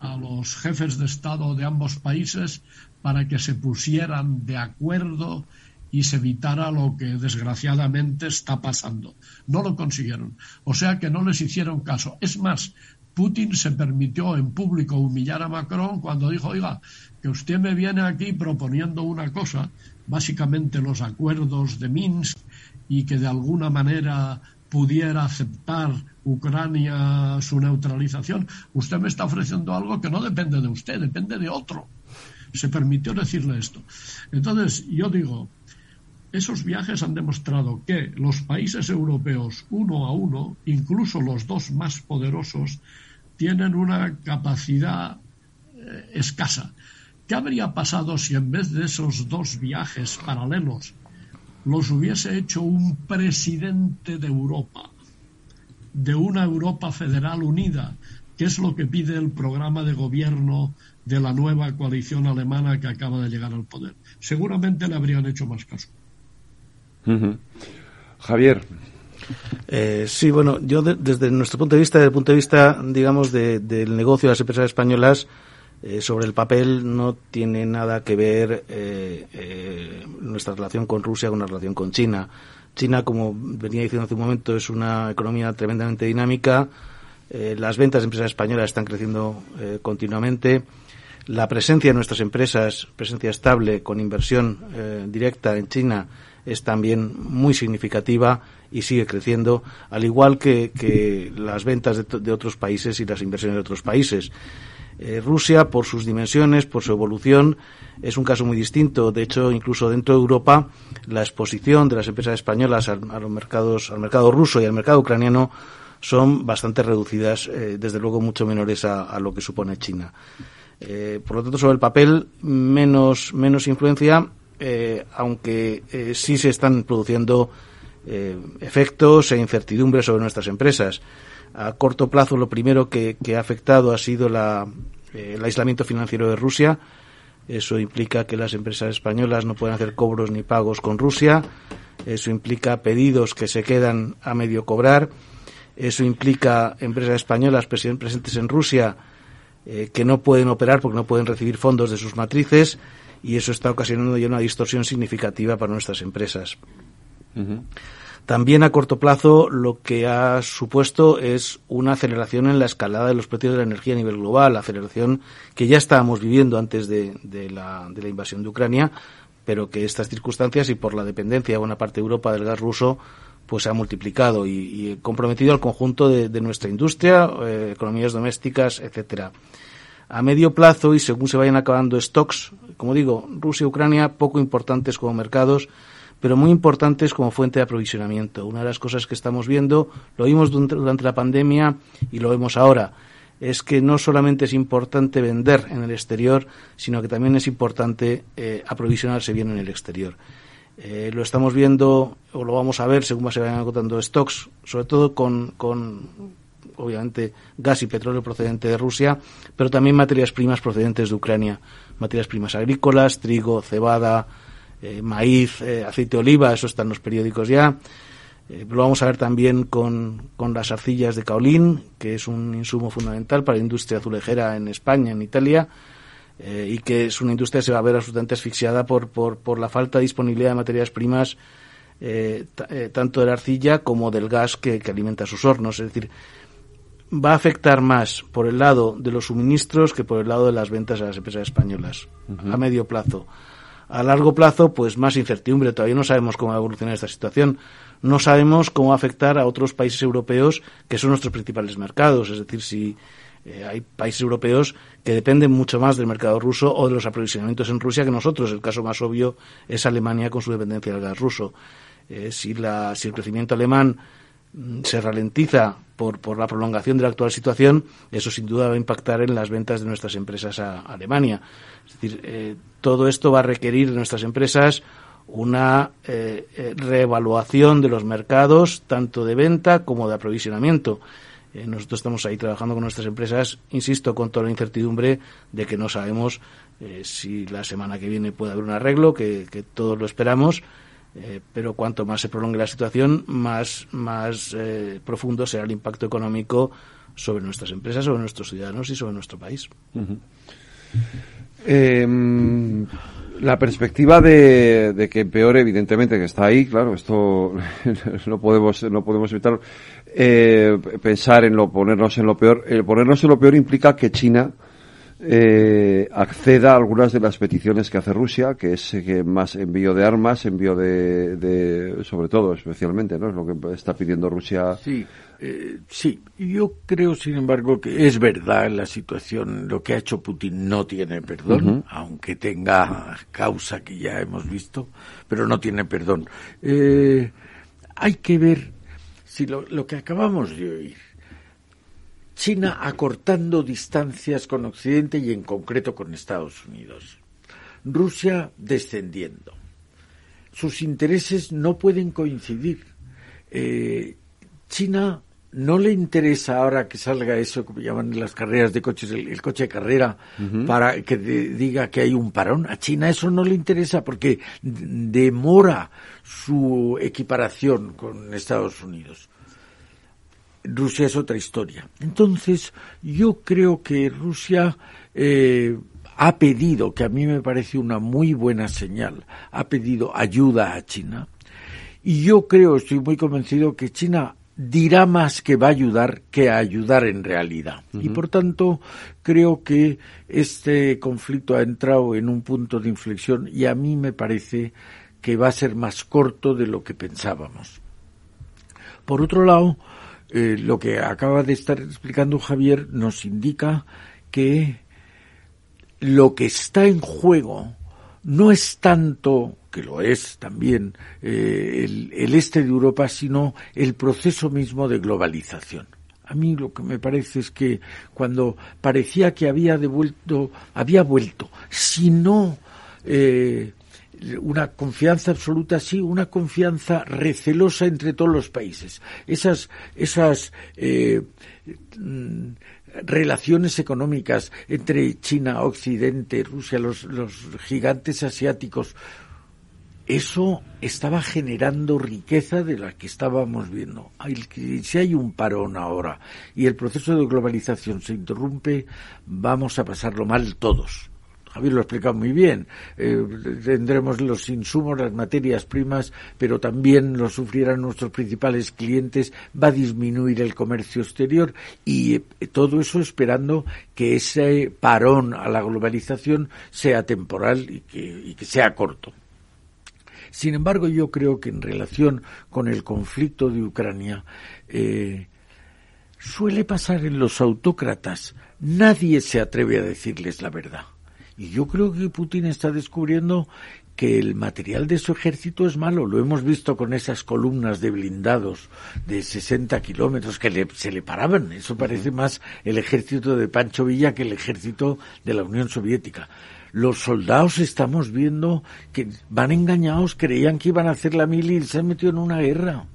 a los jefes de Estado de ambos países para que se pusieran de acuerdo y se evitara lo que desgraciadamente está pasando. No lo consiguieron. O sea que no les hicieron caso. Es más, Putin se permitió en público humillar a Macron cuando dijo, oiga, que usted me viene aquí proponiendo una cosa, básicamente los acuerdos de Minsk, y que de alguna manera pudiera aceptar Ucrania su neutralización. Usted me está ofreciendo algo que no depende de usted, depende de otro. Se permitió decirle esto. Entonces, yo digo, esos viajes han demostrado que los países europeos, uno a uno, incluso los dos más poderosos, tienen una capacidad eh, escasa. ¿Qué habría pasado si en vez de esos dos viajes paralelos los hubiese hecho un presidente de Europa, de una Europa federal unida, que es lo que pide el programa de gobierno de la nueva coalición alemana que acaba de llegar al poder? Seguramente le habrían hecho más caso. Javier. Eh, sí, bueno, yo desde nuestro punto de vista, desde el punto de vista, digamos, del negocio de las empresas españolas, eh, sobre el papel no tiene nada que ver eh, nuestra relación con Rusia con la relación con China. China, como venía diciendo hace un momento, es una economía tremendamente dinámica. las ventas de empresas españolas están creciendo continuamente. La presencia de nuestras empresas, presencia estable con inversión directa en China, es también muy significativa y sigue creciendo, al igual que, las ventas de, otros países y las inversiones de otros países. Eh, Rusia, por sus dimensiones, por su evolución, es un caso muy distinto. De hecho, incluso dentro de Europa, la exposición de las empresas españolas a, los mercados, al mercado ruso y al mercado ucraniano son bastante reducidas, eh, desde luego mucho menores a, lo que supone China. Eh, por lo tanto, sobre el papel, menos, menos influencia eh, aunque eh, sí se están produciendo eh, efectos e incertidumbres sobre nuestras empresas. A corto plazo, lo primero que, ha afectado ha sido el aislamiento financiero de Rusia. Eso implica que las empresas españolas no pueden hacer cobros ni pagos con Rusia. Eso implica pedidos que se quedan a medio cobrar. Eso implica empresas españolas presentes en Rusia que no pueden operar porque no pueden recibir fondos de sus matrices y eso está ocasionando ya una distorsión significativa para nuestras empresas. También a corto plazo lo que ha supuesto es una aceleración en la escalada de los precios de la energía a nivel global, aceleración que ya estábamos viviendo antes de, la, invasión de Ucrania, pero que estas circunstancias y por la dependencia de buena parte de Europa del gas ruso pues se ha multiplicado y, comprometido al conjunto de, nuestra industria, eh, economías domésticas, etcétera. A medio plazo y según se vayan acabando stocks, como digo, Rusia y Ucrania poco importantes como mercados, pero muy importantes como fuente de aprovisionamiento. Una de las cosas que estamos viendo, lo vimos durante la pandemia y lo vemos ahora, es que no solamente es importante vender en el exterior, sino que también es importante eh, aprovisionarse bien en el exterior. Eh, lo estamos viendo o lo vamos a ver según se vayan agotando stocks, sobre todo con, con obviamente gas y petróleo procedente de Rusia, pero también materias primas procedentes de Ucrania, materias primas agrícolas, trigo, cebada, eh, maíz, eh, aceite de oliva, eso está en los periódicos ya. Eh, lo vamos a ver también con, con, las arcillas de caolín, que es un insumo fundamental para la industria azulejera en España, en Italia, y que es una industria que se va a ver absolutamente asfixiada por, por, la falta de disponibilidad de materias primas, tanto de la arcilla como del gas que, alimenta sus hornos. Es decir, va a afectar más por el lado de los suministros que por el lado de las ventas a las empresas españolas, a medio plazo. A largo plazo, pues más incertidumbre. Todavía no sabemos cómo va a evolucionar esta situación. No sabemos cómo va a afectar a otros países europeos que son nuestros principales mercados. Es decir, si eh, hay países europeos que dependen mucho más del mercado ruso o de los aprovisionamientos en Rusia que nosotros. El caso más obvio es Alemania con su dependencia del gas ruso. Eh, si, la, si el crecimiento alemán mm, se ralentiza por, por la prolongación de la actual situación, eso sin duda va a impactar en las ventas de nuestras empresas a, Alemania. Es decir, eh, todo esto va a requerir de nuestras empresas una eh, eh, reevaluación de los mercados, tanto de venta como de aprovisionamiento. nosotros estamos ahí trabajando con nuestras empresas, insisto, con toda la incertidumbre de que no sabemos si la semana que viene puede haber un arreglo, que todos lo esperamos, eh, pero cuanto más se prolongue la situación, más, más eh, profundo será el impacto económico sobre nuestras empresas, sobre nuestros ciudadanos y sobre nuestro país. Em, la perspectiva de, que empeore, evidentemente, que está ahí, claro, esto no podemos, no podemos evitar eh, pensar en lo, ponernos en lo peor. El ponernos en lo peor implica que China eh, acceda a algunas de las peticiones que hace Rusia, que es que más envío de armas, envío de, sobre todo, especialmente, ¿no? Es lo que está pidiendo Rusia. Sí, eh, sí. Yo creo, sin embargo, que es verdad la situación. Lo que ha hecho Putin no tiene perdón, aunque tenga causa que ya hemos visto, pero no tiene perdón. Eh, hay que ver si lo, lo que acabamos de oír China acortando distancias con Occidente y en concreto con Estados Unidos. Rusia descendiendo. Sus intereses no pueden coincidir. Eh, China no le interesa ahora que salga eso que llaman las carreras de coches, el, coche de carrera, para que diga que hay un parón. A China eso no le interesa porque demora su equiparación con Estados Unidos. Rusia es otra historia. Entonces, yo creo que Rusia eh, ha pedido, que a mí me parece una muy buena señal, ha pedido ayuda a China. Y yo creo, estoy muy convencido que China dirá más que va a ayudar que a ayudar en realidad. Y por tanto, creo que este conflicto ha entrado en un punto de inflexión y a mí me parece que va a ser más corto de lo que pensábamos. Por otro lado, eh, lo que acaba de estar explicando Javier nos indica que lo que está en juego no es tanto, que lo es también, eh, el, este de Europa, sino el proceso mismo de globalización. A mí lo que me parece es que cuando parecía que había devuelto, había vuelto, si no eh, una confianza absoluta, sí, una confianza recelosa entre todos los países. Esas, esas eh, mm, relaciones económicas entre China, Occidente, Rusia, los, los gigantes asiáticos, eso estaba generando riqueza de la que estábamos viendo. Si hay un parón ahora y el proceso de globalización se interrumpe, vamos a pasarlo mal todos. Javier lo ha explicado muy bien. Eh, tendremos los insumos, las materias primas, pero también lo sufrirán nuestros principales clientes. Va a disminuir el comercio exterior y eh, todo eso esperando que ese parón a la globalización sea temporal y que, sea corto. Sin embargo, yo creo que en relación con el conflicto de Ucrania, eh, suele pasar en los autócratas. Nadie se atreve a decirles la verdad. Y yo creo que Putin está descubriendo que el material de su ejército es malo. Lo hemos visto con esas columnas de blindados de 60 kilómetros que se le paraban. Eso parece más el ejército de Pancho Villa que el ejército de la Unión Soviética. Los soldados estamos viendo que van engañados, creían que iban a hacer la mil y se han metido en una guerra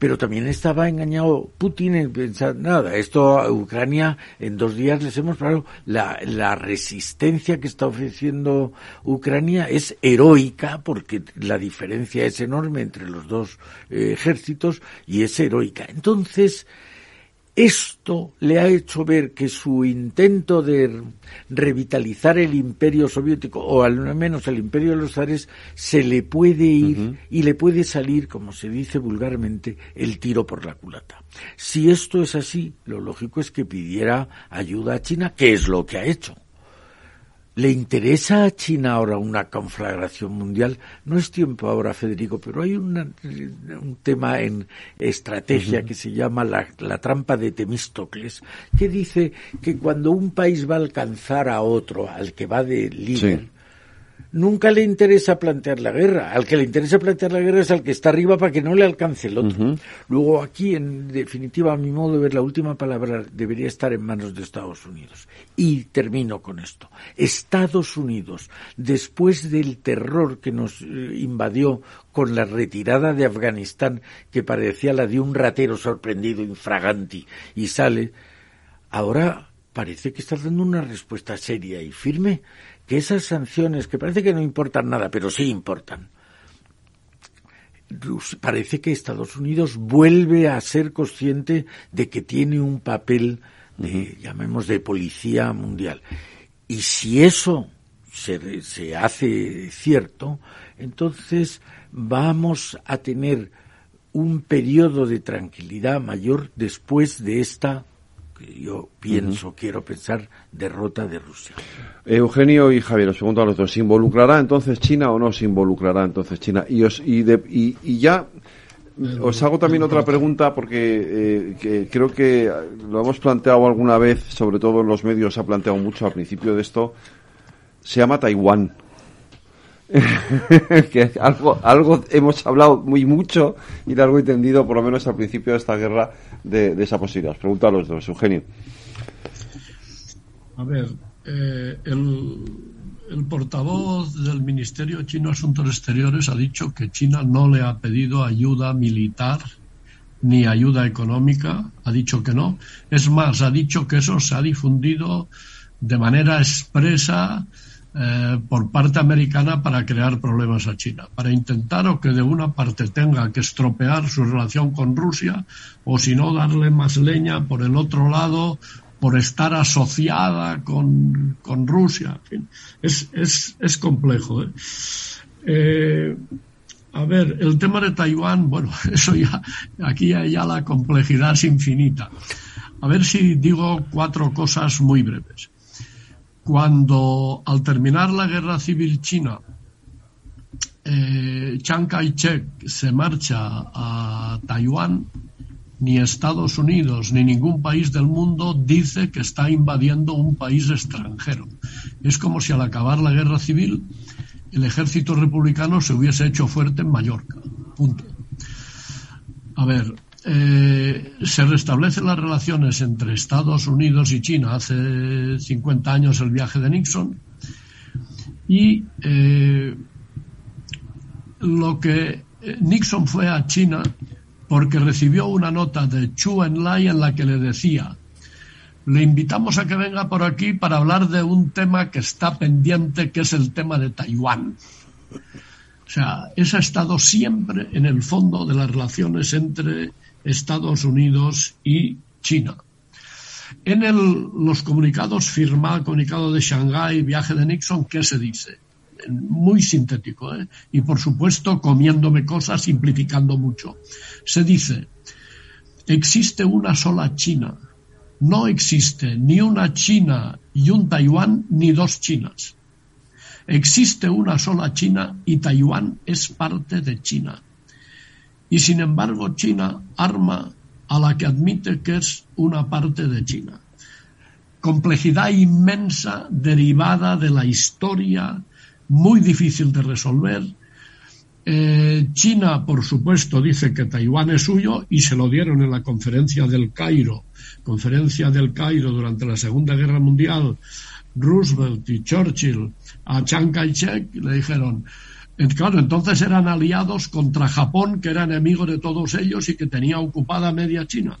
pero también estaba engañado Putin en pensar, nada, esto a Ucrania en dos días les hemos parado. La, la resistencia que está ofreciendo Ucrania es heroica porque la diferencia es enorme entre los dos eh, ejércitos y es heroica. Entonces, esto le ha hecho ver que su intento de revitalizar el imperio soviético, o al menos el imperio de los zares, se le puede ir y le puede salir, como se dice vulgarmente, el tiro por la culata. Si esto es así, lo lógico es que pidiera ayuda a China, que es lo que ha hecho. ¿Le interesa a China ahora una conflagración mundial? No es tiempo ahora, Federico, pero hay un tema en estrategia que se llama la, trampa de Temístocles, que dice que cuando un país va a alcanzar a otro, al que va de líder, nunca le interesa plantear la guerra. Al que le interesa plantear la guerra es al que está arriba para que no le alcance el otro. Luego aquí, en definitiva, a mi modo de ver, la última palabra debería estar en manos de Estados Unidos. Y termino con esto. Estados Unidos, después del terror que nos eh, invadió con la retirada de Afganistán, que parecía la de un ratero sorprendido, infraganti, y sale, ahora parece que está dando una respuesta seria y firme que esas sanciones, que parece que no importan nada, pero sí importan, parece que Estados Unidos vuelve a ser consciente de que tiene un papel, de, llamemos, de policía mundial. Y si eso se, se hace cierto, entonces vamos a tener un periodo de tranquilidad mayor después de esta yo pienso, quiero pensar, derrota de Rusia. Eugenio y Javier, os pregunto a los dos, ¿se involucrará entonces China o no se involucrará entonces China? Y, os, y, y, ya os hago también otra pregunta porque eh, creo que lo hemos planteado alguna vez, sobre todo en los medios se ha planteado mucho al principio de esto, se llama Taiwán. que algo, hemos hablado muy mucho y largo y tendido, por lo menos al principio de esta guerra, de, esa posibilidad. Pregunta a los dos, Eugenio. A ver, eh, el, el portavoz del Ministerio Chino de Asuntos Exteriores ha dicho que China no le ha pedido ayuda militar ni ayuda económica, ha dicho que no. Es más, ha dicho que eso se ha difundido de manera expresa eh, por parte americana para crear problemas a China, para intentar o que de una parte tenga que estropear su relación con Rusia o si no darle más leña por el otro lado por estar asociada con, Rusia. es, es, es complejo. ¿eh? Eh, a ver, el tema de Taiwán, bueno, eso ya, aquí ya la complejidad es infinita. A ver si digo cuatro cosas muy breves cuando al terminar la guerra civil china, eh, Chiang Kai-shek se marcha a Taiwán, ni Estados Unidos ni ningún país del mundo dice que está invadiendo un país extranjero. Es como si al acabar la guerra civil el ejército republicano se hubiese hecho fuerte en Mallorca. Punto. A ver, eh, se restablecen las relaciones entre Estados Unidos y China. Hace 50 años el viaje de Nixon. Y eh, lo que eh, Nixon fue a China porque recibió una nota de Chu Enlai en la que le decía le invitamos a que venga por aquí para hablar de un tema que está pendiente que es el tema de Taiwán O sea, esa ha estado siempre en el fondo de las relaciones entre Estados Unidos y China. En los comunicados firma, comunicado de Shanghái, viaje de Nixon, ¿qué se dice? Muy sintético, ¿eh? y por supuesto comiéndome cosas, simplificando mucho. Se dice, existe una sola China. No existe ni una China y un Taiwán ni dos Chinas. Existe una sola China y Taiwán es parte de China. Y sin embargo China arma a la que admite que es una parte de China. Complejidad inmensa derivada de la historia, muy difícil de resolver. Eh, China, por supuesto, dice que Taiwán es suyo y se lo dieron en la conferencia del Cairo, conferencia del Cairo durante la Segunda Guerra Mundial. Roosevelt y Churchill a Chiang Kai-shek le dijeron, Claro, entonces eran aliados contra Japón, que era enemigo de todos ellos y que tenía ocupada media China.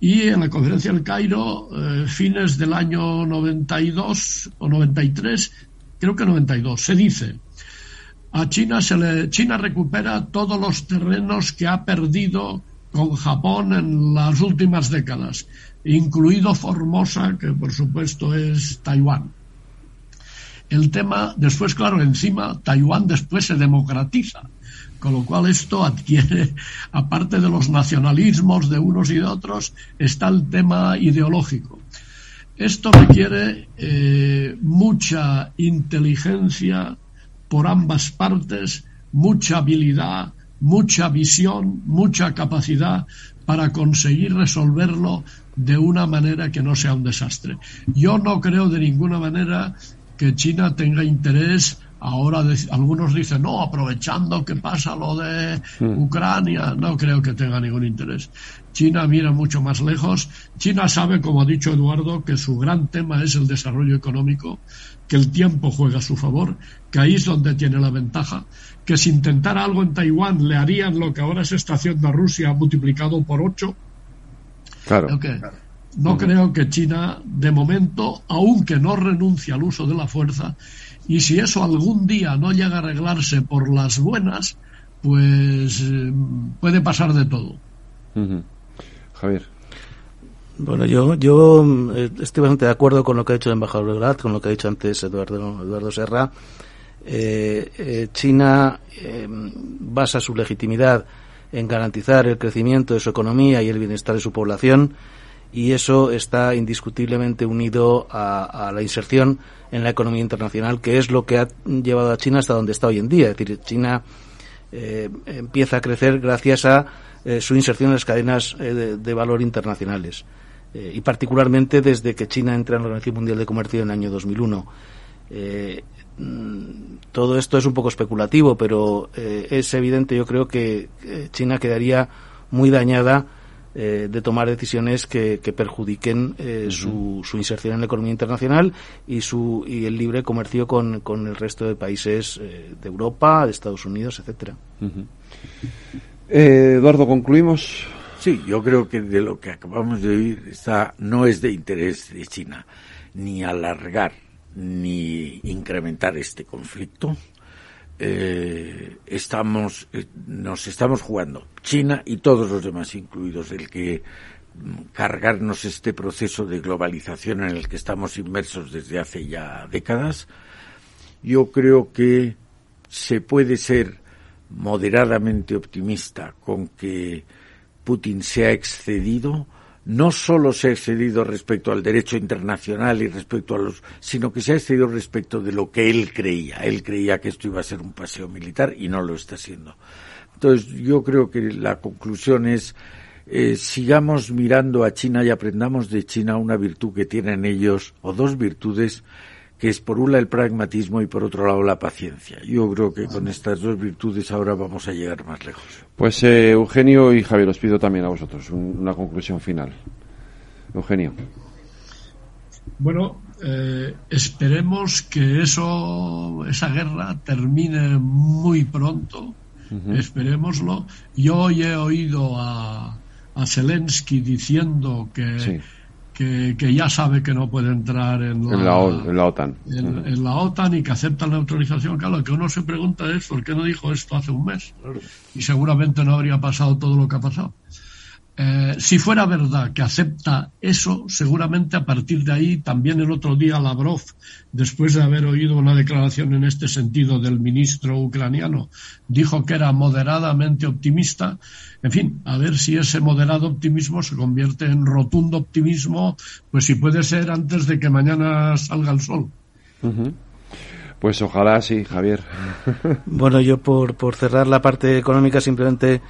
Y en la conferencia del Cairo, eh, fines del año 92 o 93, creo que 92, se dice, a China se le, China recupera todos los terrenos que ha perdido con Japón en las últimas décadas, incluido Formosa, que por supuesto es Taiwán el tema, después, claro, encima Taiwán después se democratiza, con lo cual esto adquiere, aparte de los nacionalismos de unos y de otros, está el tema ideológico. Esto requiere eh, mucha inteligencia por ambas partes, mucha habilidad, mucha visión, mucha capacidad para conseguir resolverlo de una manera que no sea un desastre. Yo no creo de ninguna manera que China tenga interés Ahora algunos dicen, no, aprovechando que pasa lo de hmm. Ucrania, no creo que tenga ningún interés. China mira mucho más lejos. China sabe, como ha dicho Eduardo, que su gran tema es el desarrollo económico, que el tiempo juega a su favor, que ahí es donde tiene la ventaja, que si intentara algo en Taiwán le harían lo que ahora se está haciendo a Rusia multiplicado por ocho. Claro. No creo que China, de momento, aunque no renuncie al uso de la fuerza, y si eso algún día no llega a arreglarse por las buenas, pues eh, puede pasar de todo. Javier. Bueno, yo, yo eh, estoy bastante de acuerdo con lo que ha dicho el embajador Grad, con lo que ha dicho antes Eduardo, Eduardo Serra. Eh, China basa su legitimidad en garantizar el crecimiento de su economía y el bienestar de su población y eso está indiscutiblemente unido a, la inserción en la economía internacional, que es lo que ha llevado a China hasta donde está hoy en día. Es decir, China eh, empieza a crecer gracias a eh, su inserción en las cadenas eh, de, valor internacionales y particularmente desde que China entra en la Organización Mundial de Comercio en el año 2001. Mm, todo esto es un poco especulativo, pero es evidente, yo creo que China quedaría muy dañada eh, de tomar decisiones que, perjudiquen eh, su, inserción en la economía internacional y su y el libre comercio con, con el resto de países eh, de Europa, de Estados Unidos, etcétera. Eduardo, concluimos. Sí, yo creo que de lo que acabamos de oír está no es de interés de China ni alargar ni incrementar este conflicto eh, estamos, eh, nos estamos jugando, China y todos los demás incluidos, el que mm, cargarnos este proceso de globalización en el que estamos inmersos desde hace ya décadas, yo creo que se puede ser moderadamente optimista con que Putin se ha excedido no solo se ha excedido respecto al derecho internacional y respecto a los, sino que se ha excedido respecto de lo que él creía. Él creía que esto iba a ser un paseo militar y no lo está siendo. Entonces, yo creo que la conclusión es eh, sigamos mirando a China y aprendamos de China una virtud que tienen ellos, o dos virtudes, que es por un lado el pragmatismo y por otro lado la paciencia. Yo creo que con estas dos virtudes ahora vamos a llegar más lejos. Pues eh, Eugenio y Javier, os pido también a vosotros una conclusión final. Eugenio. Bueno, eh, esperemos que eso, esa guerra termine muy pronto. Esperémoslo. Yo hoy he oído a, a Zelensky diciendo que que, ya sabe que no puede entrar en la, OTAN. En, la OTAN y que acepta la neutralización. Claro, lo que uno se pregunta es por qué no dijo esto hace un mes. Y seguramente no habría pasado todo lo que ha pasado. Eh, si fuera verdad que acepta eso, seguramente a partir de ahí también el otro día Lavrov, después de haber oído una declaración en este sentido del ministro ucraniano, dijo que era moderadamente optimista. En fin, a ver si ese moderado optimismo se convierte en rotundo optimismo, pues si puede ser antes de que mañana salga el sol. Pues ojalá sí, Javier. Bueno, yo por, por cerrar la parte económica simplemente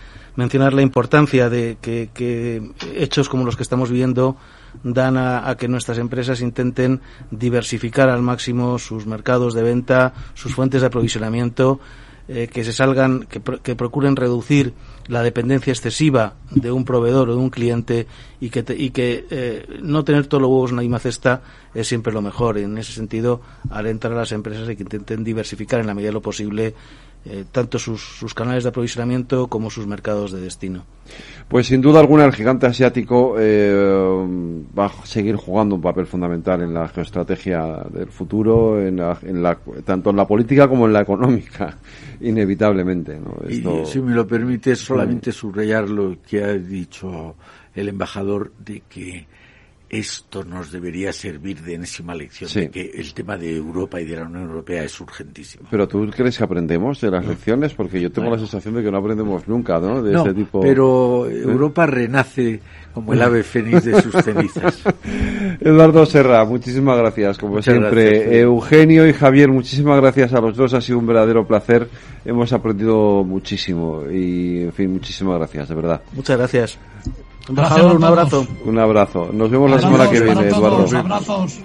mencionar la importancia de que, hechos como los que estamos viviendo dan a, que nuestras empresas intenten diversificar al máximo sus mercados de venta, sus fuentes de aprovisionamiento, eh, que se salgan, que, procuren reducir la dependencia excesiva de un proveedor o de un cliente y que, y que eh, no tener todos los huevos en la misma cesta es siempre lo mejor. En ese sentido, alentar a las empresas a que intenten diversificar en la medida de lo posible eh, tanto sus, sus, canales de aprovisionamiento como sus mercados de destino. Pues sin duda alguna el gigante asiático eh, va a seguir jugando un papel fundamental en la geoestrategia del futuro, en la, tanto en la política como en la económica, inevitablemente. Y si me lo permite, solamente subrayar lo que ha dicho el embajador de que esto nos debería servir de enésima lección de que el tema de Europa y de la Unión Europea es urgentísimo. Pero tú crees que aprendemos de las lecciones porque yo tengo la sensación de que no aprendemos nunca, ¿no? De este tipo. Pero Europa renace como el ave fénix de sus cenizas. Eduardo Serra, muchísimas gracias, como siempre. Eugenio y Javier, muchísimas gracias a los dos, ha sido un verdadero placer. Hemos aprendido muchísimo y, en fin, muchísimas gracias, de verdad. Muchas gracias un abrazo. Un abrazo. Nos vemos la semana que viene, Eduardo. Abrazos.